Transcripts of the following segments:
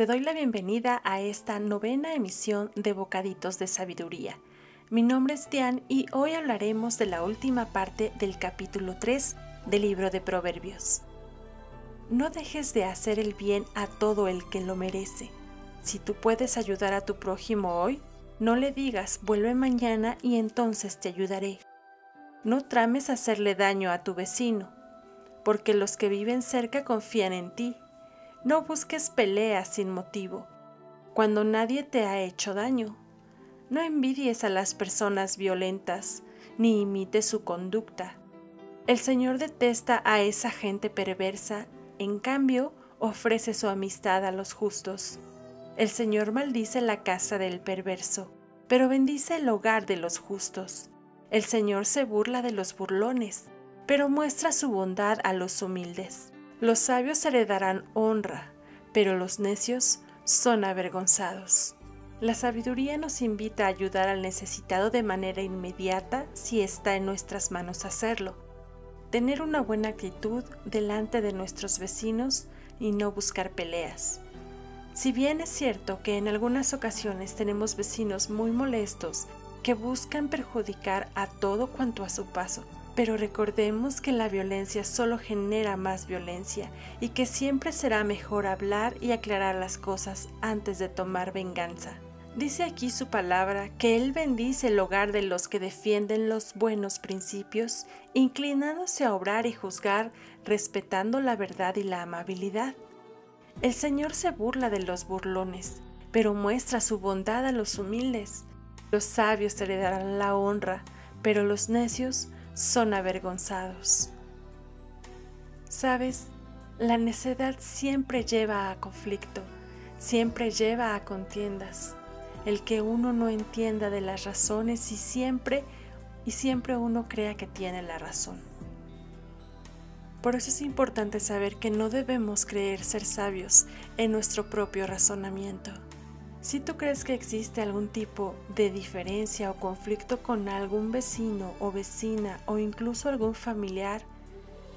Te doy la bienvenida a esta novena emisión de Bocaditos de Sabiduría. Mi nombre es Diane y hoy hablaremos de la última parte del capítulo 3 del libro de Proverbios. No dejes de hacer el bien a todo el que lo merece. Si tú puedes ayudar a tu prójimo hoy, no le digas vuelve mañana y entonces te ayudaré. No trames hacerle daño a tu vecino, porque los que viven cerca confían en ti no busques peleas sin motivo, cuando nadie te ha hecho daño. No envidies a las personas violentas, ni imites su conducta. El Señor detesta a esa gente perversa, en cambio ofrece su amistad a los justos. El Señor maldice la casa del perverso, pero bendice el hogar de los justos. El Señor se burla de los burlones, pero muestra su bondad a los humildes. Los sabios heredarán honra, pero los necios son avergonzados. La sabiduría nos invita a ayudar al necesitado de manera inmediata si está en nuestras manos hacerlo. Tener una buena actitud delante de nuestros vecinos y no buscar peleas. Si bien es cierto que en algunas ocasiones tenemos vecinos muy molestos que buscan perjudicar a todo cuanto a su paso, pero recordemos que la violencia solo genera más violencia y que siempre será mejor hablar y aclarar las cosas antes de tomar venganza. Dice aquí su palabra que Él bendice el hogar de los que defienden los buenos principios, inclinándose a obrar y juzgar, respetando la verdad y la amabilidad. El Señor se burla de los burlones, pero muestra su bondad a los humildes. Los sabios heredarán la honra, pero los necios son avergonzados. Sabes, la necedad siempre lleva a conflicto, siempre lleva a contiendas. El que uno no entienda de las razones y siempre y siempre uno crea que tiene la razón. Por eso es importante saber que no debemos creer ser sabios en nuestro propio razonamiento. Si tú crees que existe algún tipo de diferencia o conflicto con algún vecino o vecina o incluso algún familiar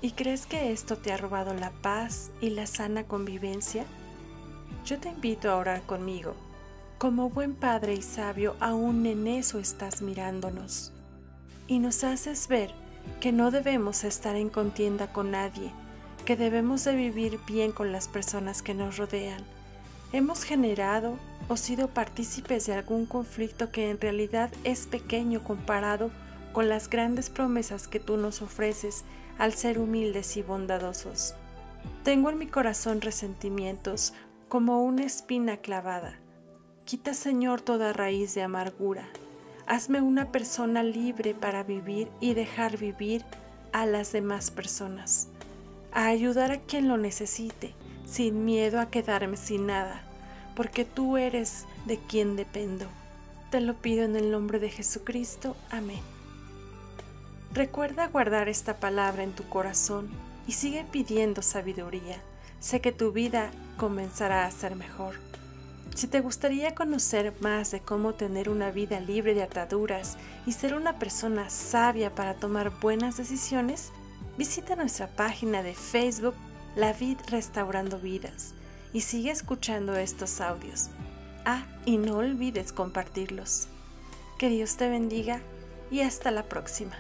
y crees que esto te ha robado la paz y la sana convivencia, yo te invito a orar conmigo. Como buen padre y sabio, aún en eso estás mirándonos. Y nos haces ver que no debemos estar en contienda con nadie, que debemos de vivir bien con las personas que nos rodean. Hemos generado o sido partícipes de algún conflicto que en realidad es pequeño comparado con las grandes promesas que tú nos ofreces al ser humildes y bondadosos. Tengo en mi corazón resentimientos como una espina clavada. Quita, Señor, toda raíz de amargura. Hazme una persona libre para vivir y dejar vivir a las demás personas. A ayudar a quien lo necesite, sin miedo a quedarme sin nada porque tú eres de quien dependo. Te lo pido en el nombre de Jesucristo. Amén. Recuerda guardar esta palabra en tu corazón y sigue pidiendo sabiduría. Sé que tu vida comenzará a ser mejor. Si te gustaría conocer más de cómo tener una vida libre de ataduras y ser una persona sabia para tomar buenas decisiones, Visita nuestra página de Facebook La Vid Restaurando Vidas y sigue escuchando estos audios. Ah, y no olvides compartirlos. Que Dios te bendiga y hasta la próxima.